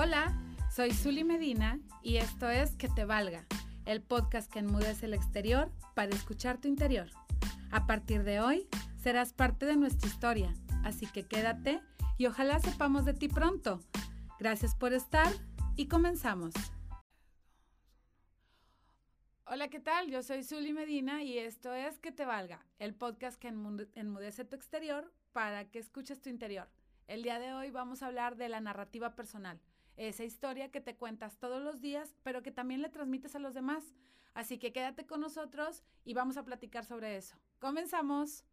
Hola, soy Zuli Medina y esto es Que te valga, el podcast que enmudece el exterior para escuchar tu interior. A partir de hoy serás parte de nuestra historia, así que quédate y ojalá sepamos de ti pronto. Gracias por estar y comenzamos. Hola, ¿qué tal? Yo soy Zuli Medina y esto es Que te valga, el podcast que enmudece tu exterior para que escuches tu interior. El día de hoy vamos a hablar de la narrativa personal, esa historia que te cuentas todos los días, pero que también le transmites a los demás. Así que quédate con nosotros y vamos a platicar sobre eso. Comenzamos.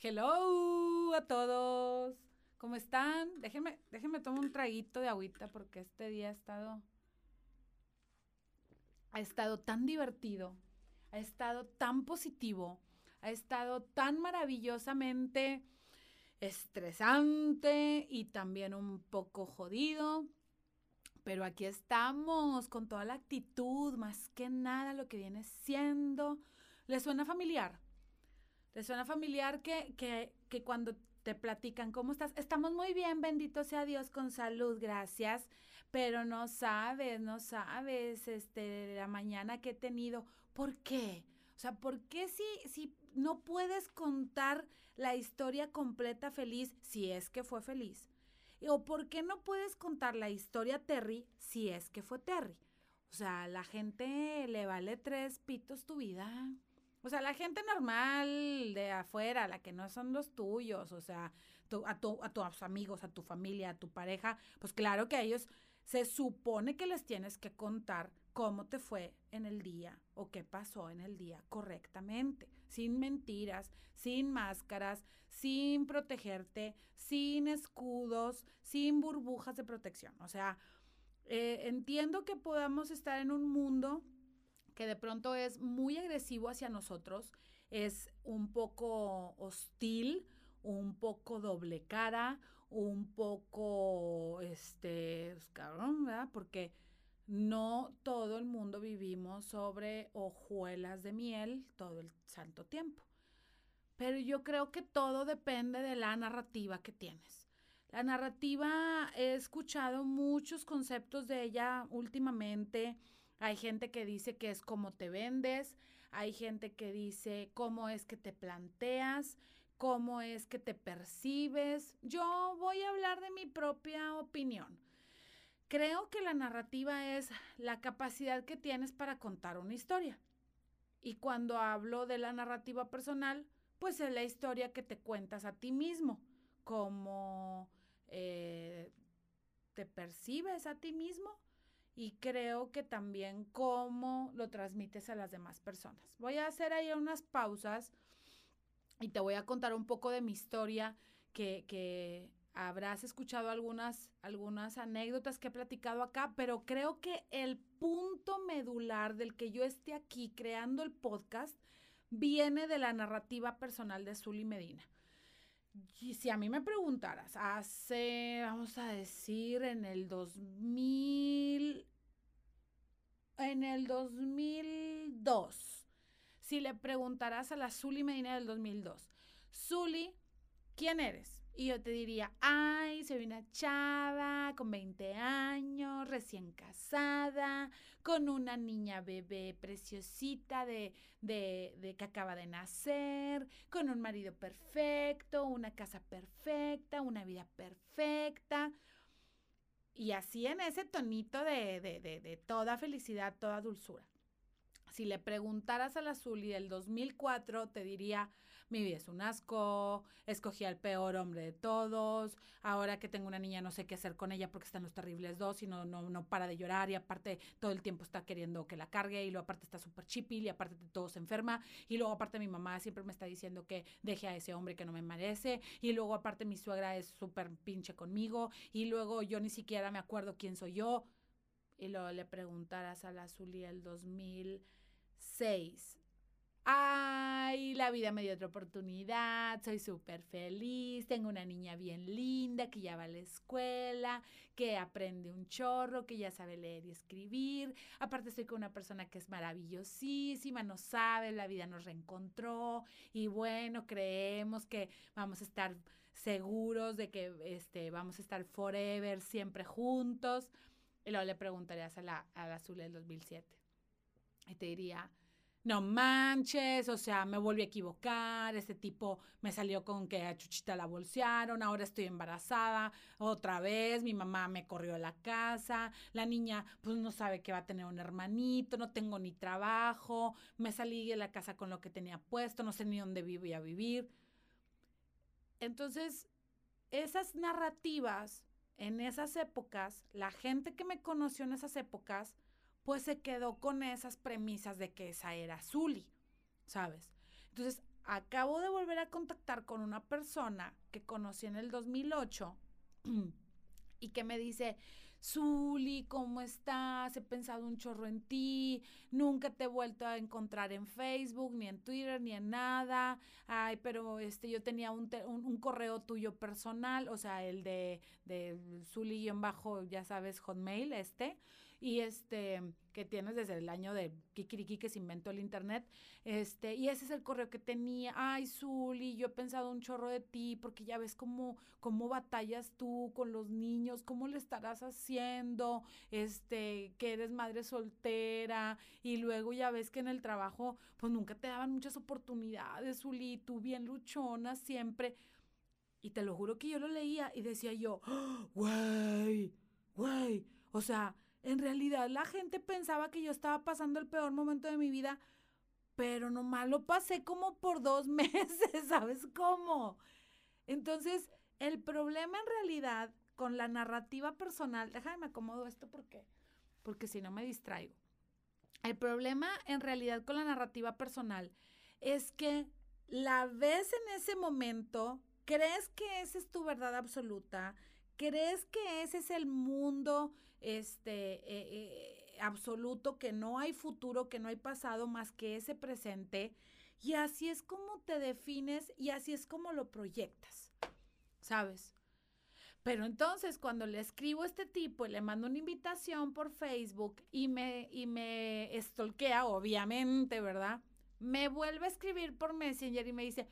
Hello a todos. ¿Cómo están? Déjenme, déjenme tomar un traguito de agüita porque este día ha estado ha estado tan divertido, ha estado tan positivo, ha estado tan maravillosamente estresante y también un poco jodido. Pero aquí estamos con toda la actitud, más que nada lo que viene siendo. ¿Le suena familiar? ¿Le suena familiar que, que, que cuando te platican cómo estás? Estamos muy bien, bendito sea Dios, con salud, gracias. Pero no sabes, no sabes, este, la mañana que he tenido. ¿Por qué? O sea, ¿por qué si, si no puedes contar la historia completa feliz si es que fue feliz? ¿O por qué no puedes contar la historia Terry si es que fue Terry? O sea, la gente le vale tres pitos tu vida. O sea, la gente normal de afuera, la que no son los tuyos, o sea, a, a tus amigos, a tu familia, a tu pareja, pues claro que a ellos se supone que les tienes que contar cómo te fue en el día o qué pasó en el día correctamente, sin mentiras, sin máscaras, sin protegerte, sin escudos, sin burbujas de protección. O sea, eh, entiendo que podamos estar en un mundo que de pronto es muy agresivo hacia nosotros, es un poco hostil, un poco doble cara, un poco, este, cabrón, ¿verdad? Porque no todo el mundo vivimos sobre hojuelas de miel todo el santo tiempo. Pero yo creo que todo depende de la narrativa que tienes. La narrativa, he escuchado muchos conceptos de ella últimamente. Hay gente que dice que es como te vendes, hay gente que dice cómo es que te planteas, cómo es que te percibes. Yo voy a hablar de mi propia opinión. Creo que la narrativa es la capacidad que tienes para contar una historia. Y cuando hablo de la narrativa personal, pues es la historia que te cuentas a ti mismo, cómo eh, te percibes a ti mismo y creo que también cómo lo transmites a las demás personas. Voy a hacer ahí unas pausas y te voy a contar un poco de mi historia que, que habrás escuchado algunas, algunas anécdotas que he platicado acá, pero creo que el punto medular del que yo esté aquí creando el podcast viene de la narrativa personal de Zully Medina. Y si a mí me preguntaras, hace, vamos a decir, en el 2000, en el 2002, si le preguntaras a la Zully Medina del 2002, Zully, ¿quién eres? Y yo te diría, ay, soy una chava con 20 años, recién casada, con una niña bebé preciosita de, de, de, que acaba de nacer, con un marido perfecto, una casa perfecta, una vida perfecta. Y así en ese tonito de, de, toda felicidad, toda dulzura. Si le preguntaras a la del 2004, te diría, mi vida es un asco, escogí al peor hombre de todos, ahora que tengo una niña no sé qué hacer con ella porque están los terribles dos y no, no, no para de llorar y aparte todo el tiempo está queriendo que la cargue y luego aparte está súper chipil y aparte todo se enferma y luego aparte mi mamá siempre me está diciendo que deje a ese hombre que no me merece y luego aparte mi suegra es súper pinche conmigo y luego yo ni siquiera me acuerdo quién soy yo. Y luego le preguntaras a la Zuli el 2006 ay, la vida me dio otra oportunidad, soy súper feliz, tengo una niña bien linda que ya va a la escuela, que aprende un chorro, que ya sabe leer y escribir. Aparte estoy con una persona que es maravillosísima, no sabe, la vida nos reencontró y bueno, creemos que vamos a estar seguros de que este, vamos a estar forever, siempre juntos. Y luego le preguntarías a la, a la azul del 2007. Y te diría, no manches, o sea, me volví a equivocar, este tipo me salió con que a Chuchita la bolsearon, ahora estoy embarazada, otra vez, mi mamá me corrió a la casa, la niña pues no sabe que va a tener un hermanito, no tengo ni trabajo, me salí de la casa con lo que tenía puesto, no sé ni dónde vivo y a vivir. Entonces, esas narrativas en esas épocas, la gente que me conoció en esas épocas, pues se quedó con esas premisas de que esa era Zully, ¿sabes? Entonces, acabo de volver a contactar con una persona que conocí en el 2008 y que me dice, Zuli, ¿cómo estás? He pensado un chorro en ti, nunca te he vuelto a encontrar en Facebook, ni en Twitter, ni en nada. Ay, pero este, yo tenía un, correo tuyo personal, o sea, el de, de Zuli-bajo, ya sabes, Hotmail, este y este que tienes desde el año de Kikiriki que se inventó el internet. Este, y ese es el correo que tenía. Ay, Zuli, yo he pensado un chorro de ti porque ya ves cómo, cómo batallas tú con los niños, cómo le estarás haciendo, este, que eres madre soltera y luego ya ves que en el trabajo pues nunca te daban muchas oportunidades, Zuli, tú bien luchona siempre. Y te lo juro que yo lo leía y decía yo, güey, güey, o sea, en realidad la gente pensaba que yo estaba pasando el peor momento de mi vida, pero nomás lo pasé como por dos meses, ¿sabes cómo? Entonces, el problema en realidad con la narrativa personal, déjame me acomodo esto porque, porque si no me distraigo. El problema en realidad con la narrativa personal es que la ves en ese momento, crees que esa es tu verdad absoluta, crees que ese es el mundo este, eh, eh, absoluto, que no hay futuro, que no hay pasado más que ese presente. Y así es como te defines y así es como lo proyectas, ¿sabes? Pero entonces cuando le escribo a este tipo y le mando una invitación por Facebook y me, y me estolquea, obviamente, ¿verdad? Me vuelve a escribir por Messenger y me dice,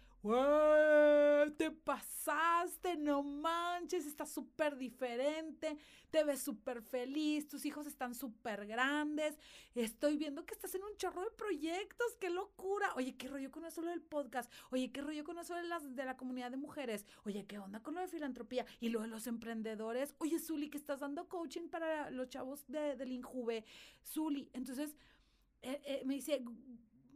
Te pasaste, no manches, está súper diferente, te ves súper feliz, tus hijos están súper grandes, estoy viendo que estás en un chorro de proyectos, qué locura. Oye, qué rollo con eso del podcast, oye, qué rollo con eso de, las, de la comunidad de mujeres, oye, qué onda con lo de filantropía y lo de los emprendedores, oye, Zuli, que estás dando coaching para los chavos de, del Injuve, Zuli. Entonces, eh, eh, me dice,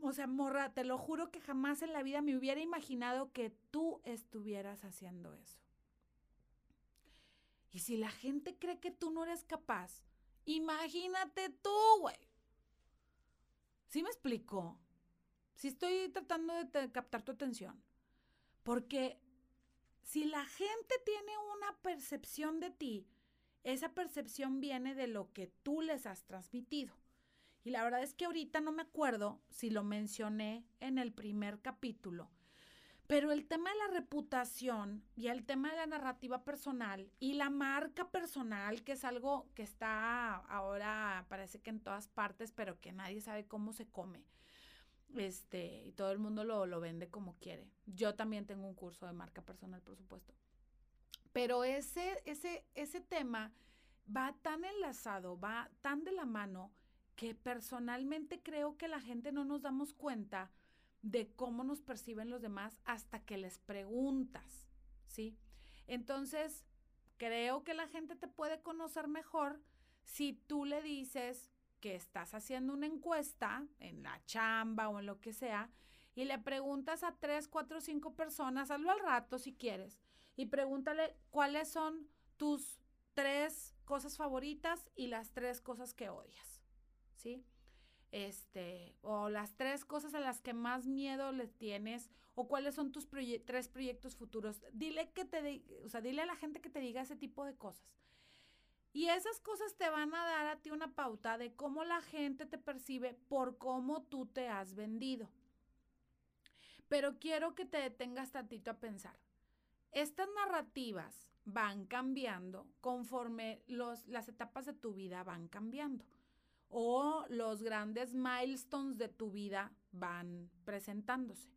o sea, morra, te lo juro que jamás en la vida me hubiera imaginado que tú estuvieras haciendo eso. Y si la gente cree que tú no eres capaz, imagínate tú, güey. ¿Sí me explico? Sí estoy tratando de captar tu atención. Porque si la gente tiene una percepción de ti, esa percepción viene de lo que tú les has transmitido. Y la verdad es que ahorita no me acuerdo si lo mencioné en el primer capítulo. Pero el tema de la reputación y el tema de la narrativa personal y la marca personal, que es algo que está ahora, parece que en todas partes, pero que nadie sabe cómo se come. Este, y todo el mundo lo, lo vende como quiere. Yo también tengo un curso de marca personal, por supuesto. Pero ese, ese, ese tema va tan enlazado, va tan de la mano que personalmente creo que la gente no nos damos cuenta de cómo nos perciben los demás hasta que les preguntas, ¿sí? Entonces, creo que la gente te puede conocer mejor si tú le dices que estás haciendo una encuesta en la chamba o en lo que sea y le preguntas a tres, cuatro, cinco personas, hazlo al rato si quieres, y pregúntale cuáles son tus tres cosas favoritas y las tres cosas que odias. ¿Sí? Este, o las tres cosas a las que más miedo le tienes, o cuáles son tus tres proyectos futuros. Dile que te, o sea, dile a la gente que te diga ese tipo de cosas. Y esas cosas te van a dar a ti una pauta de cómo la gente te percibe por cómo tú te has vendido. Pero quiero que te detengas tantito a pensar. Estas narrativas van cambiando conforme los, las etapas de tu vida van cambiando o los grandes milestones de tu vida van presentándose.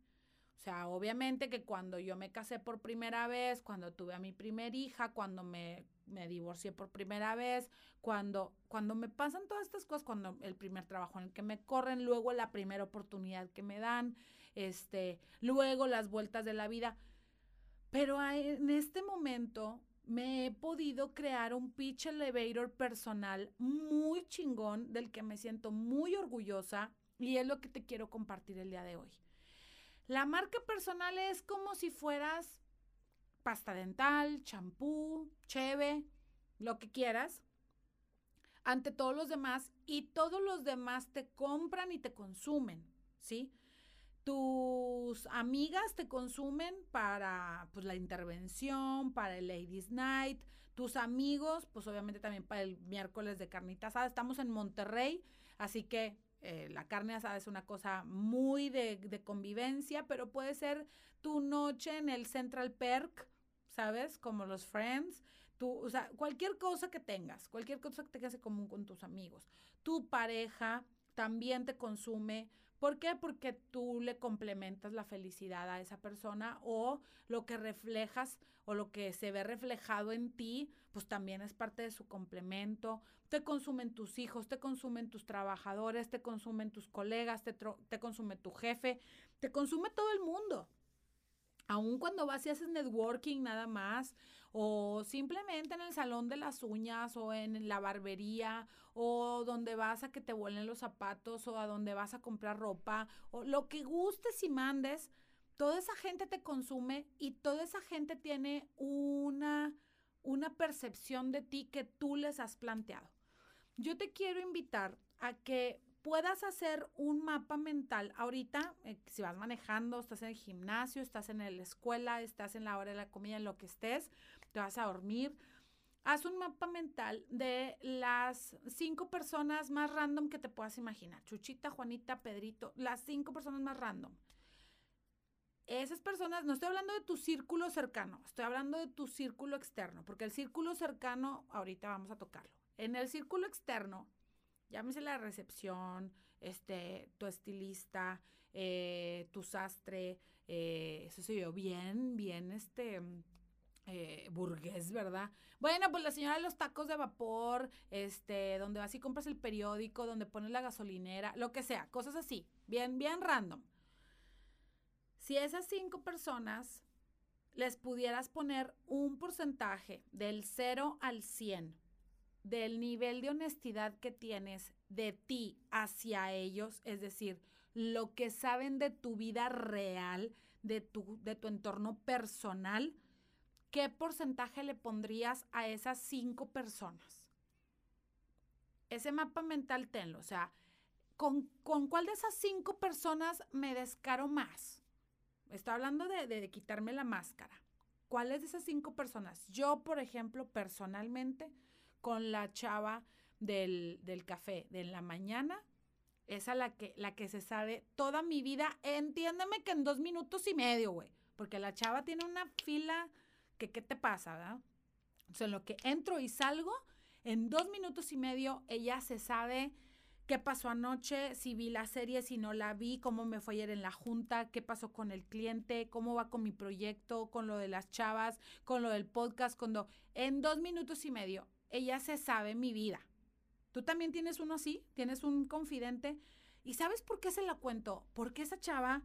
O sea, obviamente que cuando yo me casé por primera vez, cuando tuve a mi primer hija, cuando me, me divorcié por primera vez, cuando, cuando me pasan todas estas cosas, cuando el primer trabajo en el que me corren, luego la primera oportunidad que me dan, este, luego las vueltas de la vida. Pero en este momento me he podido crear un pitch elevator personal muy chingón del que me siento muy orgullosa y es lo que te quiero compartir el día de hoy. La marca personal es como si fueras pasta dental, champú, cheve, lo que quieras, ante todos los demás y todos los demás te compran y te consumen, ¿sí? Tus amigas te consumen para pues, la intervención, para el Ladies Night, tus amigos, pues obviamente también para el miércoles de carnita asada. Estamos en Monterrey, así que eh, la carne asada es una cosa muy de, de, convivencia, pero puede ser tu noche en el Central Perk, ¿sabes? Como los Friends. Tu, o sea, cualquier cosa que tengas, cualquier cosa que tengas en común con tus amigos. Tu pareja también te consume ¿Por qué? Porque tú le complementas la felicidad a esa persona o lo que reflejas o lo que se ve reflejado en ti, pues también es parte de su complemento. Te consumen tus hijos, te consumen tus trabajadores, te consumen tus colegas, te, te consume tu jefe, te consume todo el mundo. Aún cuando vas y haces networking nada más, o simplemente en el salón de las uñas, o en la barbería, o donde vas a que te vuelen los zapatos, o a donde vas a comprar ropa, o lo que gustes y mandes, toda esa gente te consume y toda esa gente tiene una, una percepción de ti que tú les has planteado. Yo te quiero invitar a que puedas hacer un mapa mental. Ahorita, eh, si vas manejando, estás en el gimnasio, estás en la escuela, estás en la hora de la comida, en lo que estés, te vas a dormir. Haz un mapa mental de las cinco personas más random que te puedas imaginar. Chuchita, Juanita, Pedrito, las cinco personas más random. Esas personas, no estoy hablando de tu círculo cercano, estoy hablando de tu círculo externo, porque el círculo cercano, ahorita vamos a tocarlo. En el círculo externo, llámese la recepción, este, tu estilista, eh, tu sastre, eh, eso se yo, bien, bien, este, eh, burgués, ¿verdad? Bueno, pues la señora de los tacos de vapor, este, donde vas y compras el periódico, donde pones la gasolinera, lo que sea, cosas así, bien, bien random. Si esas cinco personas les pudieras poner un porcentaje del 0 al 100 del nivel de honestidad que tienes de ti hacia ellos, es decir, lo que saben de tu vida real, de tu, de tu entorno personal, ¿qué porcentaje le pondrías a esas cinco personas? Ese mapa mental tenlo, o sea, ¿con, cuál de esas cinco personas me descaro más? Estoy hablando de, de quitarme la máscara. ¿Cuáles de esas cinco personas? Yo, por ejemplo, personalmente, con la chava del, café de la mañana, esa la que, la que se sabe toda mi vida, entiéndeme que en dos minutos y medio, güey, porque la chava tiene una fila que, ¿qué te pasa, verdad? O sea, en lo que entro y salgo, en dos minutos y medio, ella se sabe qué pasó anoche, si vi la serie, si no la vi, cómo me fue ayer en la junta, qué pasó con el cliente, cómo va con mi proyecto, con lo de las chavas, con lo del podcast, cuando en dos minutos y medio ella se sabe mi vida. Tú también tienes uno así, tienes un confidente. ¿Y sabes por qué se la cuento? Porque esa chava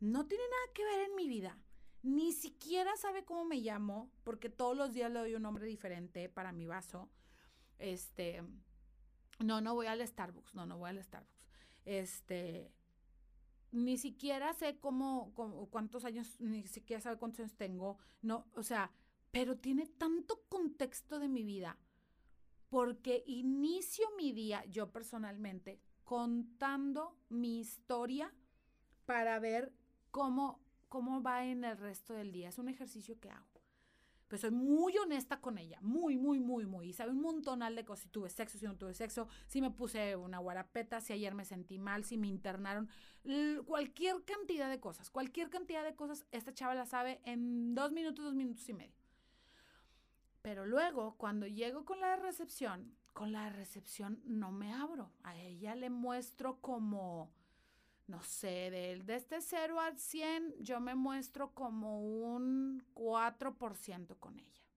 no tiene nada que ver en mi vida. Ni siquiera sabe cómo me llamo, porque todos los días le doy un nombre diferente para mi vaso. Este, no, no voy al Starbucks, no, no voy al Starbucks. Este, ni siquiera sé cómo, cómo, cuántos años, ni siquiera sabe cuántos años tengo. No, o sea, pero tiene tanto contexto de mi vida porque inicio mi día yo personalmente contando mi historia para ver cómo, cómo va en el resto del día. Es un ejercicio que hago. Pero soy muy honesta con ella, muy, muy, muy, muy. Y sabe un montonal de cosas. Si tuve sexo, si no tuve sexo, si me puse una guarapeta, si ayer me sentí mal, si me internaron. Cualquier cantidad de cosas, cualquier cantidad de cosas, esta chava la sabe en dos minutos, dos minutos y medio. Pero luego, cuando llego con la recepción, con la recepción no me abro. A ella le muestro como, no sé, de, de este 0 al 100, yo me muestro como un 4% con ella.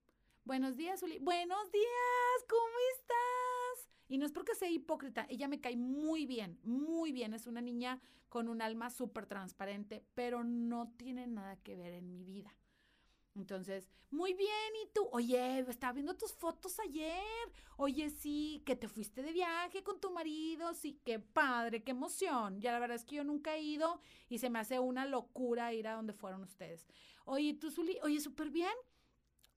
Buenos días, Uli. Buenos días, ¿cómo estás? Y no es porque sea hipócrita, ella me cae muy bien, muy bien. Es una niña con un alma súper transparente, pero no tiene nada que ver en mi vida. Entonces, muy bien, ¿y tú? Oye, estaba viendo tus fotos ayer. Oye, sí, que te fuiste de viaje con tu marido. Sí, qué padre, qué emoción. Ya la verdad es que yo nunca he ido y se me hace una locura ir a donde fueron ustedes. Oye, tú, Zuli, oye, súper bien.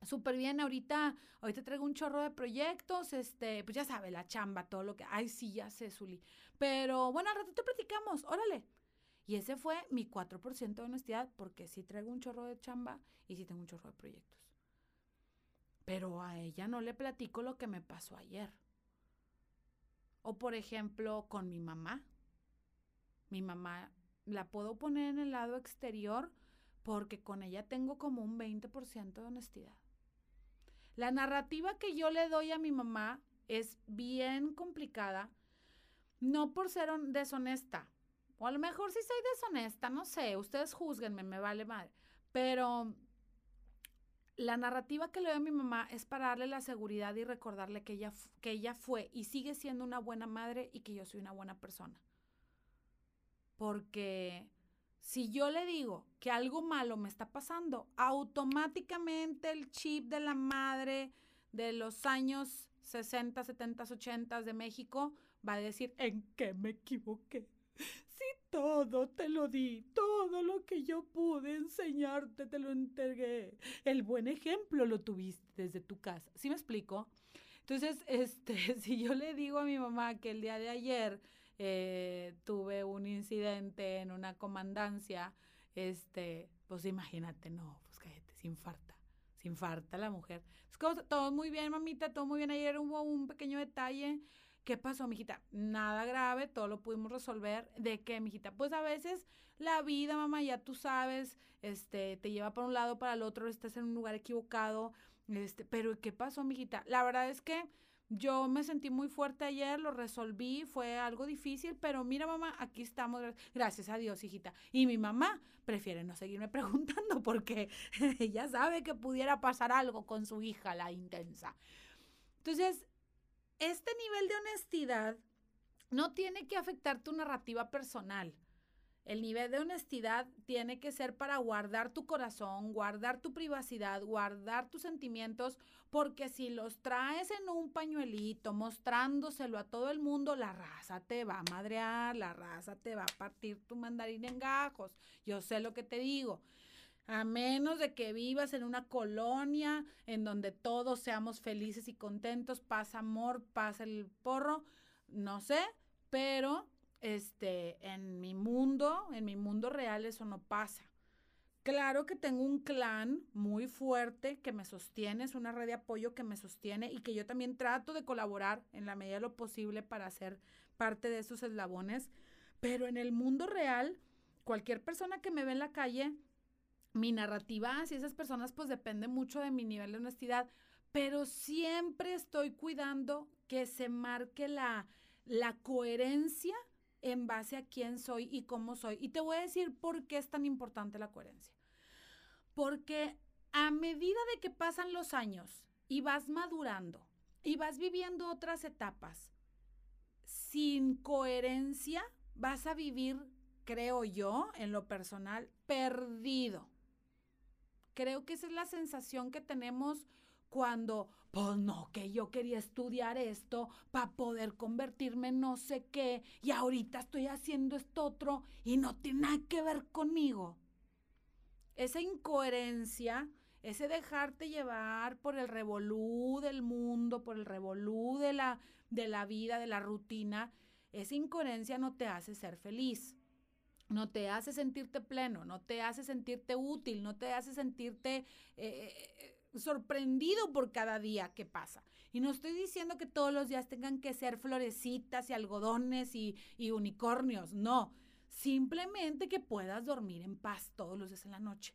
Súper bien, ahorita, ahorita traigo un chorro de proyectos, este, pues ya sabe, la chamba, todo lo que, ay, sí, ya sé, Zuli. Pero bueno, al rato te platicamos, órale. Y ese fue mi 4% de honestidad, porque sí traigo un chorro de chamba y sí tengo un chorro de proyectos. Pero a ella no le platico lo que me pasó ayer. O por ejemplo, con mi mamá. Mi mamá la puedo poner en el lado exterior porque con ella tengo como un 20% de honestidad. La narrativa que yo le doy a mi mamá es bien complicada, no por ser deshonesta, o a lo mejor sí soy deshonesta, no sé, ustedes juzguenme, me vale madre. Pero la narrativa que le doy a mi mamá es para darle la seguridad y recordarle que ella, que ella fue y sigue siendo una buena madre y que yo soy una buena persona. Porque si yo le digo que algo malo me está pasando, automáticamente el chip de la madre de los años 60, 70, 80 de México va a decir, ¿en qué me equivoqué? Todo te lo di, todo lo que yo pude enseñarte te lo entregué. El buen ejemplo lo tuviste desde tu casa. ¿Sí me explico? Entonces, este, si yo le digo a mi mamá que el día de ayer eh, tuve un incidente en una comandancia, este, pues imagínate, no, pues cállate, sin falta, sin falta la mujer. Todo muy bien, mamita, todo muy bien. Ayer hubo un pequeño detalle ¿Qué pasó, mijita? Nada grave, todo lo pudimos resolver. ¿De qué, mijita? Pues a veces la vida, mamá, ya tú sabes, este, te lleva para un lado, para el otro, estás en un lugar equivocado. Este, pero ¿qué pasó, mijita? La verdad es que yo me sentí muy fuerte ayer, lo resolví, fue algo difícil, pero mira, mamá, aquí estamos, gracias a Dios, hijita. Y mi mamá prefiere no seguirme preguntando porque ella sabe que pudiera pasar algo con su hija, la intensa. Entonces, este nivel de honestidad no tiene que afectar tu narrativa personal. El nivel de honestidad tiene que ser para guardar tu corazón, guardar tu privacidad, guardar tus sentimientos, porque si los traes en un pañuelito mostrándoselo a todo el mundo, la raza te va a madrear, la raza te va a partir tu mandarín en gajos. Yo sé lo que te digo a menos de que vivas en una colonia en donde todos seamos felices y contentos, pasa amor, pasa el porro, no sé, pero este, en mi mundo, en mi mundo real eso no pasa. Claro que tengo un clan muy fuerte que me sostiene, es una red de apoyo que me sostiene y que yo también trato de colaborar en la medida de lo posible para ser parte de esos eslabones, pero en el mundo real, cualquier persona que me ve en la calle mi narrativa hacia esas personas pues depende mucho de mi nivel de honestidad, pero siempre estoy cuidando que se marque la, la coherencia en base a quién soy y cómo soy. Y te voy a decir por qué es tan importante la coherencia. Porque a medida de que pasan los años y vas madurando y vas viviendo otras etapas, sin coherencia vas a vivir, creo yo, en lo personal, perdido. Creo que esa es la sensación que tenemos cuando, pues no, que yo quería estudiar esto para poder convertirme en no sé qué y ahorita estoy haciendo esto otro y no tiene nada que ver conmigo. Esa incoherencia, ese dejarte llevar por el revolú del mundo, por el revolú de la, de la vida, de la rutina, esa incoherencia no te hace ser feliz no te hace sentirte pleno, no te hace sentirte útil, no te hace sentirte eh, sorprendido por cada día que pasa. Y no estoy diciendo que todos los días tengan que ser florecitas y algodones y, y unicornios, no. Simplemente que puedas dormir en paz todos los días en la noche.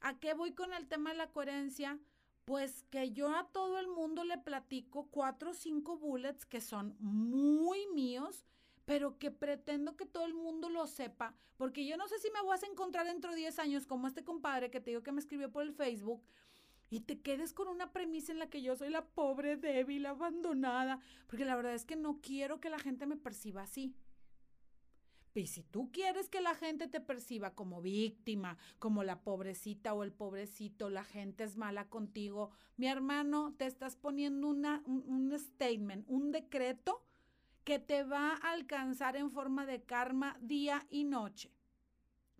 ¿A qué voy con el tema de la coherencia? Pues que yo a todo el mundo le platico cuatro o cinco bullets que son muy míos, pero que pretendo que todo el mundo lo sepa, porque yo no sé si me voy a encontrar dentro de 10 años como este compadre que te digo que me escribió por el Facebook y te quedes con una premisa en la que yo soy la pobre, débil, abandonada, porque la verdad es que no quiero que la gente me perciba así. Y si tú quieres que la gente te perciba como víctima, como la pobrecita o el pobrecito, la gente es mala contigo, mi hermano, te estás poniendo una, un, un statement, un decreto que te va a alcanzar en forma de karma día y noche.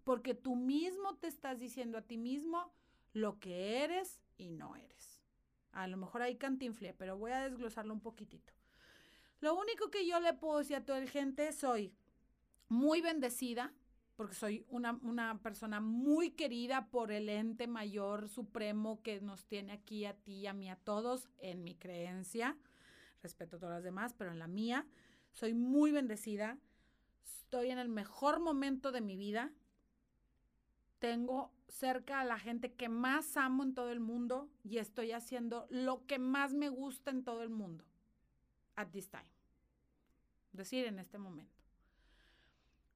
Porque tú mismo te estás diciendo a ti mismo lo que eres y no eres. A lo mejor hay cantinflé, pero voy a desglosarlo un poquitito. Lo único que yo le puedo decir a toda la gente, soy muy bendecida, porque soy una, una, persona muy querida por el ente mayor supremo que nos tiene aquí a ti a mí, a todos, en mi creencia. Respeto a todas las demás, pero en la mía, soy muy bendecida. Estoy en el mejor momento de mi vida. Tengo cerca a la gente que más amo en todo el mundo y estoy haciendo lo que más me gusta en todo el mundo. At this time. Decir, en este momento.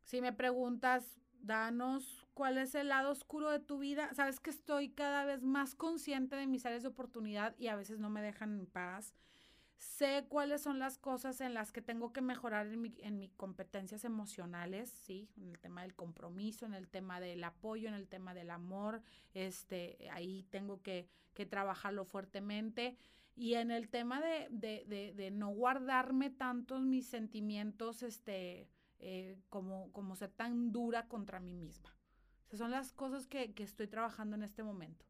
Si me preguntas, danos cuál es el lado oscuro de tu vida, sabes que estoy cada vez más consciente de mis áreas de oportunidad y a veces no me dejan en paz. Sé cuáles son las cosas en las que tengo que mejorar en, en mis competencias emocionales, ¿sí? En el tema del compromiso, en el tema del apoyo, en el tema del amor, este, ahí tengo que, que trabajarlo fuertemente. Y en el tema de, de, de, no guardarme tantos mis sentimientos, este, eh, como, como ser tan dura contra mí misma. Son las cosas que, que estoy trabajando en este momento.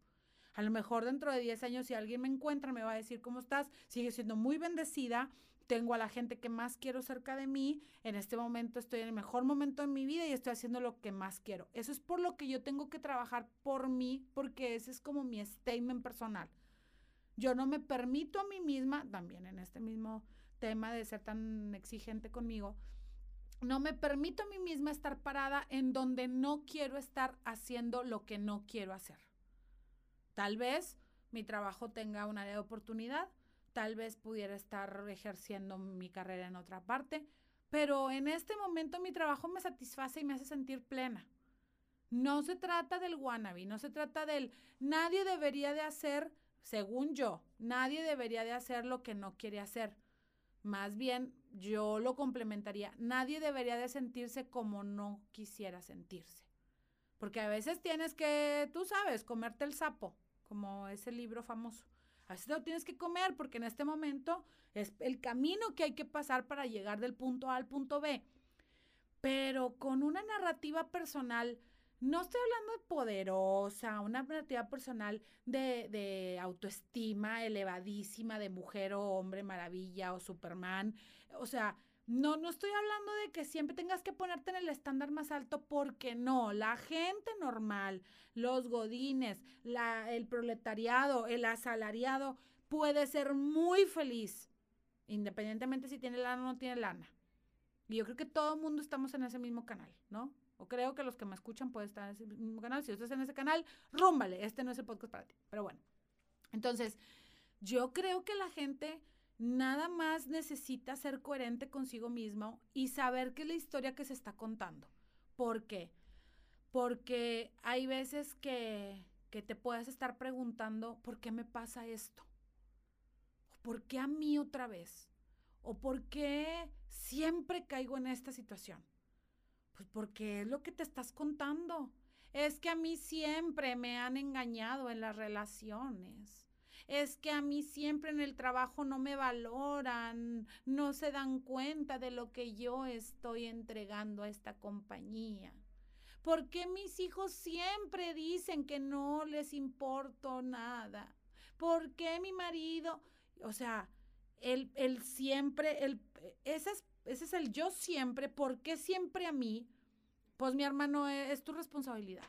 A lo mejor dentro de 10 años, si alguien me encuentra, me va a decir cómo estás. Sigue siendo muy bendecida. Tengo a la gente que más quiero cerca de mí. En este momento estoy en el mejor momento de mi vida y estoy haciendo lo que más quiero. Eso es por lo que yo tengo que trabajar por mí, porque ese es como mi statement personal. Yo no me permito a mí misma, también en este mismo tema de ser tan exigente conmigo, no me permito a mí misma estar parada en donde no quiero estar haciendo lo que no quiero hacer. Tal vez mi trabajo tenga un área de oportunidad, tal vez pudiera estar ejerciendo mi carrera en otra parte, pero en este momento mi trabajo me satisface y me hace sentir plena. No se trata del wannabe, no se trata del nadie debería de hacer, según yo, nadie debería de hacer lo que no quiere hacer. Más bien, yo lo complementaría. Nadie debería de sentirse como no quisiera sentirse. Porque a veces tienes que, tú sabes, comerte el sapo, como ese libro famoso. A veces lo tienes que comer porque en este momento es el camino que hay que pasar para llegar del punto A al punto B. Pero con una narrativa personal no estoy hablando de poderosa, una narrativa personal de, de, autoestima elevadísima, de mujer o hombre maravilla o Superman. O sea, no, no estoy hablando de que siempre tengas que ponerte en el estándar más alto, porque no, la gente normal, los godines, la, el proletariado, el asalariado, puede ser muy feliz, independientemente si tiene lana o no tiene lana. Y yo creo que todo el mundo estamos en ese mismo canal, ¿no? O creo que los que me escuchan pueden estar en ese mismo canal. Si estás en ese canal, rúmbale. Este no es el podcast para ti. Pero bueno. Entonces, yo creo que la gente nada más necesita ser coherente consigo mismo y saber qué es la historia que se está contando. ¿Por qué? Porque hay veces que, que te puedes estar preguntando, ¿por qué me pasa esto? ¿Por qué a mí otra vez? ¿O por qué siempre caigo en esta situación? Pues porque es lo que te estás contando. Es que a mí siempre me han engañado en las relaciones. Es que a mí siempre en el trabajo no me valoran, no se dan cuenta de lo que yo estoy entregando a esta compañía. ¿Por qué mis hijos siempre dicen que no les importo nada? ¿Por qué mi marido? O sea, el, el siempre, el, ese es ese es el yo siempre, ¿por qué siempre a mí? Pues mi hermano, e, es, tu responsabilidad.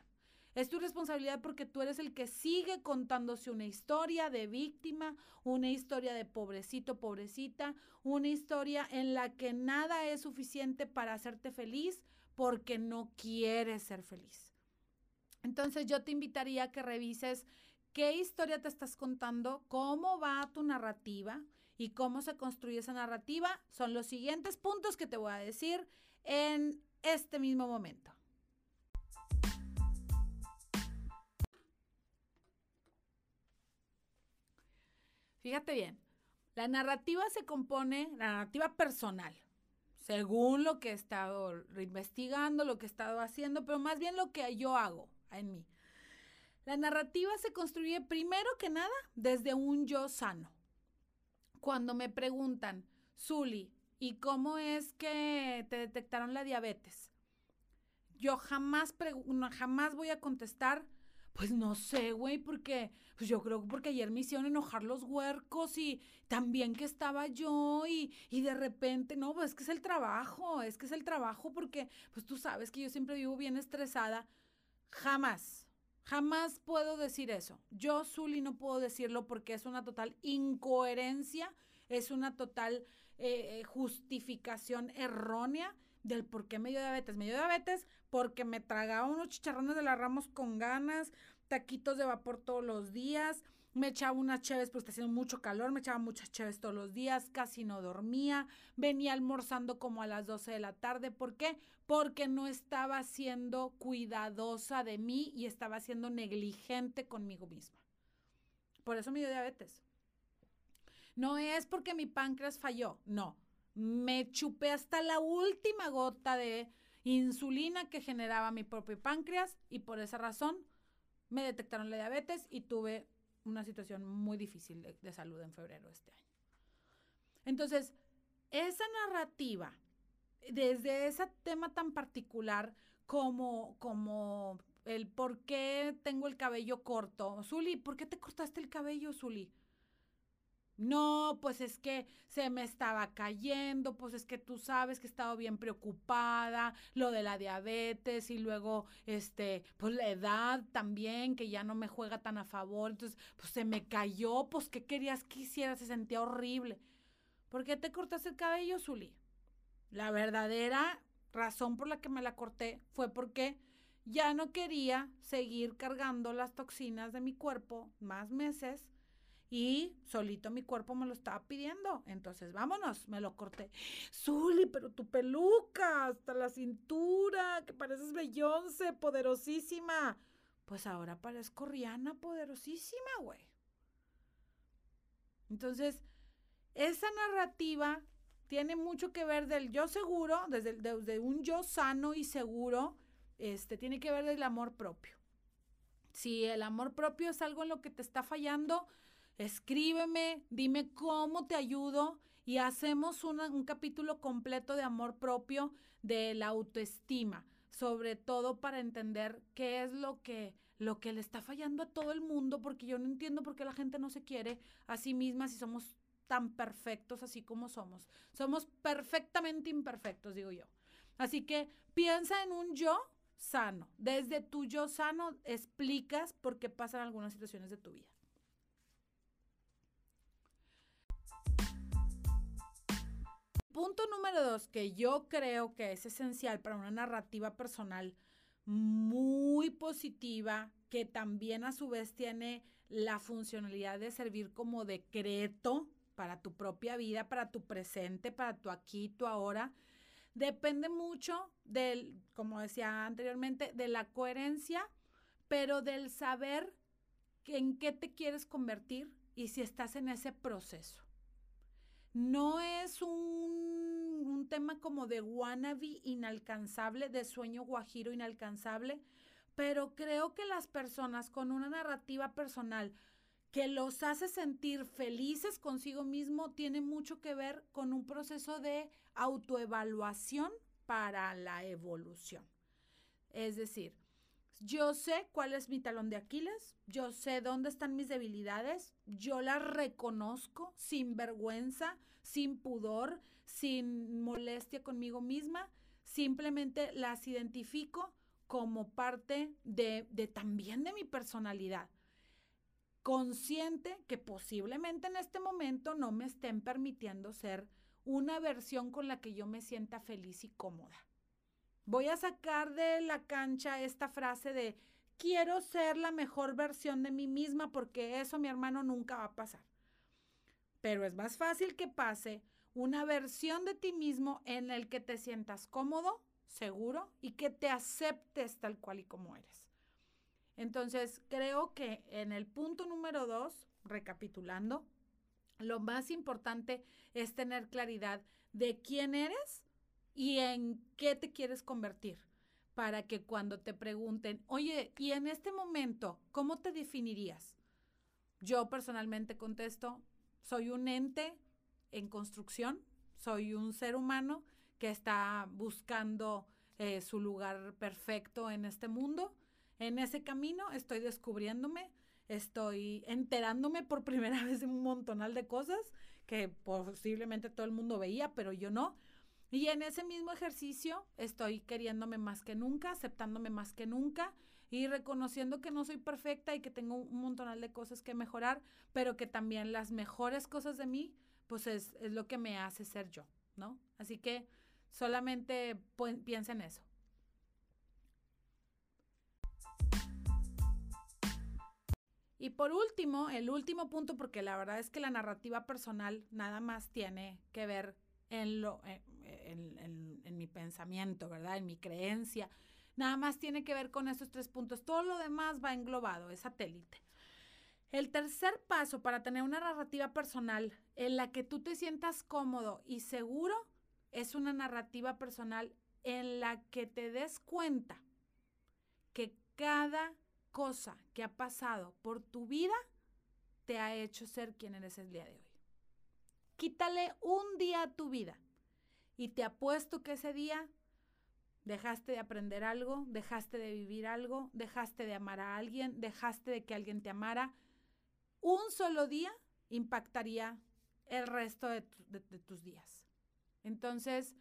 Es tu responsabilidad porque tú eres el que sigue contándose una historia de víctima, una historia de pobrecito, pobrecita, una historia en la que nada es suficiente para hacerte feliz porque no quieres ser feliz. Entonces yo te invitaría a que revises qué historia te estás contando, cómo va tu narrativa y cómo se construye esa narrativa. Son los siguientes puntos que te voy a decir en este mismo momento. Fíjate bien, la narrativa se compone, la narrativa personal, según lo que he estado investigando, lo que he estado haciendo, pero más bien lo que yo hago en mí. La narrativa se construye primero que nada desde un yo sano. Cuando me preguntan, Zuli, ¿y cómo es que te detectaron la diabetes? Yo jamás, jamás voy a contestar, pues no sé, güey, porque pues yo creo que porque ayer me hicieron enojar los huercos y también que estaba yo y, y de repente, no, pues es que es el trabajo, es que es el trabajo porque pues tú sabes que yo siempre vivo bien estresada. Jamás, jamás puedo decir eso. Yo, Zuli, no puedo decirlo porque es una total incoherencia, es una total eh, eh, justificación errónea del por qué me dio diabetes. Me dio diabetes porque me tragaba unos chicharrones de la Ramos con ganas, taquitos de vapor todos los días, me echaba unas cheves porque está haciendo mucho calor, me echaba muchas cheves todos los días, casi no dormía, venía almorzando como a las 12 de la tarde. ¿Por qué? Porque no estaba siendo cuidadosa de mí y estaba siendo negligente conmigo misma. Por eso me dio diabetes. No es porque mi páncreas falló, no me chupé hasta la última gota de insulina que generaba mi propio páncreas y por esa razón me detectaron la diabetes y tuve una situación muy difícil de, salud en febrero de este año. Entonces, esa narrativa, desde ese tema tan particular como, como el por qué tengo el cabello corto. Zuli, ¿por qué te cortaste el cabello, Zuli? No, pues es que se me estaba cayendo, pues es que tú sabes que he estado bien preocupada, lo de la diabetes y luego, este, pues la edad también, que ya no me juega tan a favor, entonces, pues se me cayó, pues ¿qué querías que hiciera? Se sentía horrible. ¿Por qué te cortaste el cabello, Zuli? La verdadera razón por la que me la corté fue porque ya no quería seguir cargando las toxinas de mi cuerpo más meses y solito mi cuerpo me lo estaba pidiendo. Entonces, vámonos, me lo corté. Zuli, pero tu peluca, hasta la cintura, que pareces Beyoncé, poderosísima. Pues ahora parezco Rihanna, poderosísima, güey. Entonces, esa narrativa tiene mucho que ver del yo seguro, desde, un yo sano y seguro, este, tiene que ver del amor propio. Si el amor propio es algo en lo que te está fallando, escríbeme, dime cómo te ayudo y hacemos un capítulo completo de amor propio, de la autoestima, sobre todo para entender qué es lo que, lo que le está fallando a todo el mundo, porque yo no entiendo por qué la gente no se quiere a sí misma si somos tan perfectos así como somos. Somos perfectamente imperfectos, digo yo. Así que piensa en un yo sano. Desde tu yo sano explicas por qué pasan algunas situaciones de tu vida. Punto número dos, que yo creo que es esencial para una narrativa personal muy positiva, que también a su vez tiene la funcionalidad de servir como decreto para tu propia vida, para tu presente, para tu aquí, tu ahora, depende mucho del, como decía anteriormente, de la coherencia, pero del saber en qué te quieres convertir y si estás en ese proceso. No es un, un tema como de wannabe inalcanzable, de sueño guajiro inalcanzable, pero creo que las personas con una narrativa personal que los hace sentir felices consigo mismo tiene mucho que ver con un proceso de autoevaluación para la evolución. Es decir, yo sé cuál es mi talón de Aquiles, yo sé dónde están mis debilidades, yo las reconozco sin vergüenza, sin pudor, sin molestia conmigo misma, simplemente las identifico como parte de, de también de mi personalidad consciente que posiblemente en este momento no me estén permitiendo ser una versión con la que yo me sienta feliz y cómoda. Voy a sacar de la cancha esta frase de quiero ser la mejor versión de mí misma porque eso mi hermano nunca va a pasar. Pero es más fácil que pase una versión de ti mismo en el que te sientas cómodo, seguro y que te aceptes tal cual y como eres. Entonces, creo que en el punto número dos, recapitulando, lo más importante es tener claridad de quién eres y en qué te quieres convertir para que cuando te pregunten, oye, y en este momento, ¿cómo te definirías? Yo personalmente contesto, soy un ente en construcción, soy un ser humano que está buscando eh, su lugar perfecto en este mundo. En ese camino estoy descubriéndome, estoy enterándome por primera vez de un montonal de cosas que posiblemente todo el mundo veía, pero yo no. Y en ese mismo ejercicio estoy queriéndome más que nunca, aceptándome más que nunca y reconociendo que no soy perfecta y que tengo un montonal de cosas que mejorar, pero que también las mejores cosas de mí, pues es, es lo que me hace ser yo, ¿no? Así que solamente piensa en eso. Y por último, el último punto, porque la verdad es que la narrativa personal nada más tiene que ver en, lo, eh, en, mi pensamiento, ¿verdad? En mi creencia. Nada más tiene que ver con esos tres puntos. Todo lo demás va englobado, es satélite. El tercer paso para tener una narrativa personal en la que tú te sientas cómodo y seguro es una narrativa personal en la que te des cuenta que cada cosa que ha pasado por tu vida te ha hecho ser quien eres el día de hoy. Quítale un día a tu vida y te apuesto que ese día dejaste de aprender algo, dejaste de vivir algo, dejaste de amar a alguien, dejaste de que alguien te amara. Un solo día impactaría el resto de, de tus días. Entonces,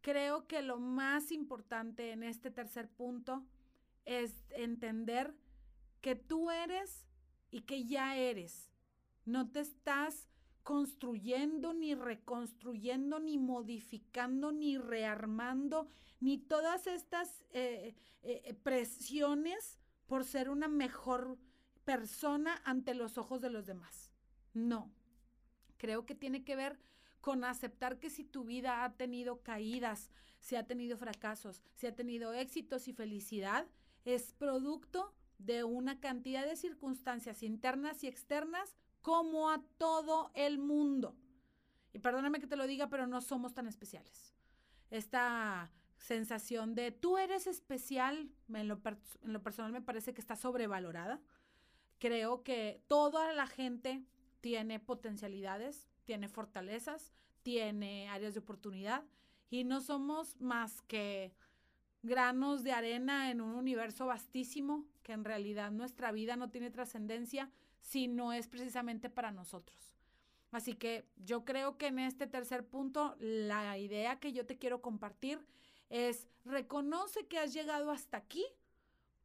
creo que lo más importante en este tercer punto es entender que tú eres y que ya eres. No te estás construyendo, ni reconstruyendo, ni modificando, ni rearmando, ni todas estas eh, eh, presiones por ser una mejor persona ante los ojos de los demás. No. Creo que tiene que ver con aceptar que si tu vida ha tenido caídas, si ha tenido fracasos, si ha tenido éxitos y felicidad, es producto de una cantidad de circunstancias internas y externas como a todo el mundo. Y perdóname que te lo diga, pero no somos tan especiales. Esta sensación de tú eres especial, en lo, personal me parece que está sobrevalorada. Creo que toda la gente tiene potencialidades, tiene fortalezas, tiene áreas de oportunidad y no somos más que granos de arena en un universo vastísimo que en realidad nuestra vida no tiene trascendencia si no es precisamente para nosotros. Así que yo creo que en este tercer punto la idea que yo te quiero compartir es reconoce que has llegado hasta aquí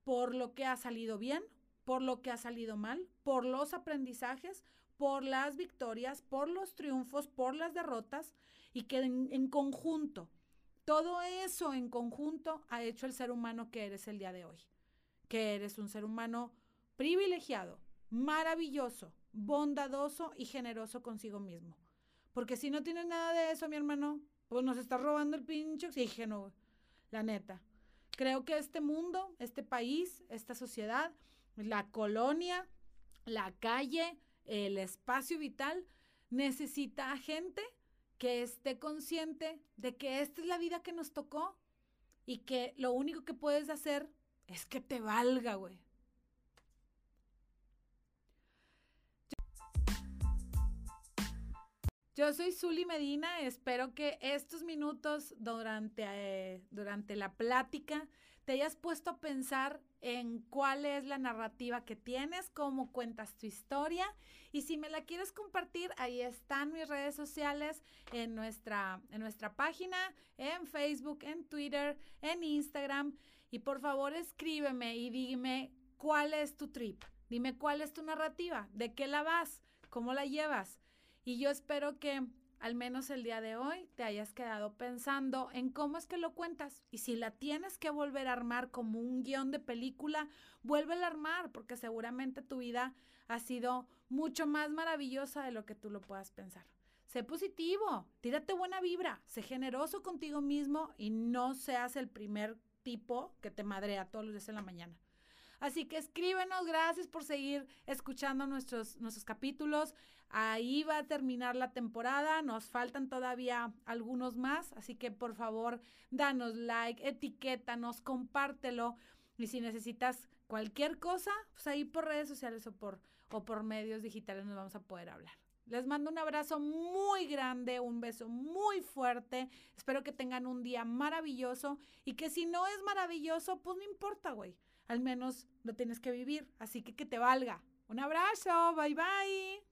por lo que ha salido bien, por lo que ha salido mal, por los aprendizajes, por las victorias, por los triunfos, por las derrotas y que en, en conjunto todo eso en conjunto ha hecho el ser humano que eres el día de hoy, que eres un ser humano privilegiado, maravilloso, bondadoso y generoso consigo mismo. Porque si no tienes nada de eso, mi hermano, pues nos estás robando el pinche oxígeno, la neta. Creo que este mundo, este país, esta sociedad, la colonia, la calle, el espacio vital, necesita gente que esté consciente de que esta es la vida que nos tocó y que lo único que puedes hacer es que te valga, güey. Yo soy Zuli Medina, espero que estos minutos durante, eh, durante la plática te hayas puesto a pensar en cuál es la narrativa que tienes, cómo cuentas tu historia y si me la quieres compartir, ahí están mis redes sociales en nuestra, en nuestra página, en Facebook, en Twitter, en Instagram Y por favor escríbeme y dime cuál es tu trip. Dime cuál es tu narrativa, de qué la vas, cómo la llevas. Y yo espero que al menos el día de hoy te hayas quedado pensando en cómo es que lo cuentas. Y si la tienes que volver a armar como un guion de película, vuélvela a armar, porque seguramente tu vida ha sido mucho más maravillosa de lo que tú lo puedas pensar. Sé positivo, tírate buena vibra, sé generoso contigo mismo y no seas el primer tipo que te madrea todos los días en la mañana. Así que escríbenos, gracias por seguir escuchando nuestros, nuestros capítulos. Ahí va a terminar la temporada, nos faltan todavía algunos más, así que por favor, danos like, etiquétanos, compártelo. Y si necesitas cualquier cosa, pues ahí por redes sociales o por, o por medios digitales nos vamos a poder hablar. Les mando un abrazo muy grande, un beso muy fuerte. Espero que tengan un día maravilloso y que si no es maravilloso, pues no importa, güey. Al menos lo tienes que vivir, así que que te valga. Un abrazo, bye bye.